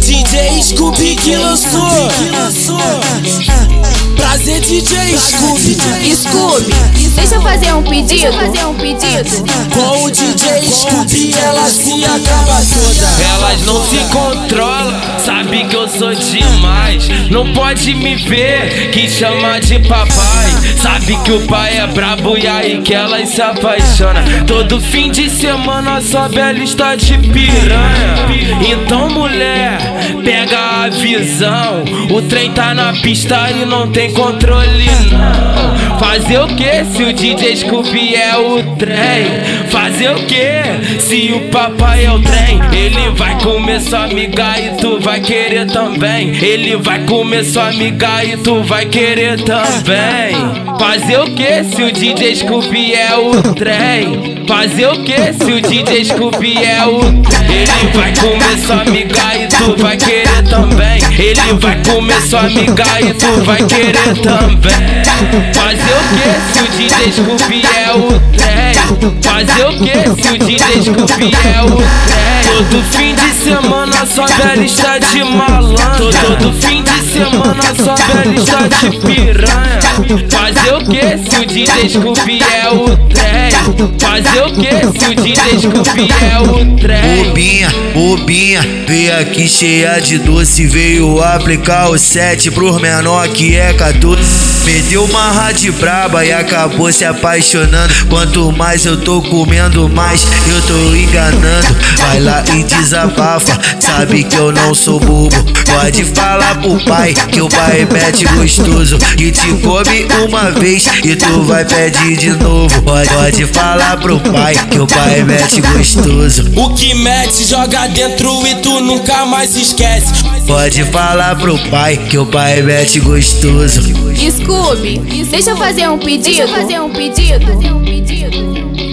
DJ Scooby que lançou. Prazer DJ Scooby. Scooby, deixa eu fazer um pedido. fazer um pedido. Com o DJ Scooby ela se acaba toda. Elas não se controlam, sabe que eu sou demais. Não pode me ver que chama de papai. Sabe que o pai é brabo e aí que elas se apaixona. Todo fim de semana a lista de piranha. Então, mulher, pega a visão. O trem tá na pista e não tem controle, não. Fazer o que se o DJ Scooby é o trem? Fazer o que se o papai é o trem? Ele vai comer sua amiga e tu vai querer também. Ele vai comer sua amiga e tu vai querer também. Fazer o que se o DJ Scooby é o trem? Fazer o que se o DJ Scooby é o trem? Ele vai comer sua amiga e tu vai querer também. Ele vai comer sua amiga e tu vai querer também. Fazer que se o DJ Scooby é o trem? Fazer o que se o DJ Scooby é o trem? Todo fim de semana só a lista de malandro. Todo fim de semana só a lista de piranha. Fazer o que se o DJ Scooby é o trem? Fazer o que se o DJ Scooby é o trem? Bobinha, veio aqui cheia de doce. Veio aplicar o 7 pros menor que é 14. Meteu uma rádio braba e acabou se apaixonando. Quanto mais eu tô comendo, mais eu tô enganando. Vai lá e desabafa, sabe que eu não sou bobo. Pode falar pro pai que o pai mete gostoso. Que te come uma vez e tu vai pedir de novo. Pode, pode falar pro pai que o pai mete gostoso. O que mete, joga dentro e tu nunca mais esquece. Pode falar pro pai que o pai mete gostoso. Scooby, deixa eu fazer um pedido. fazer um pedido.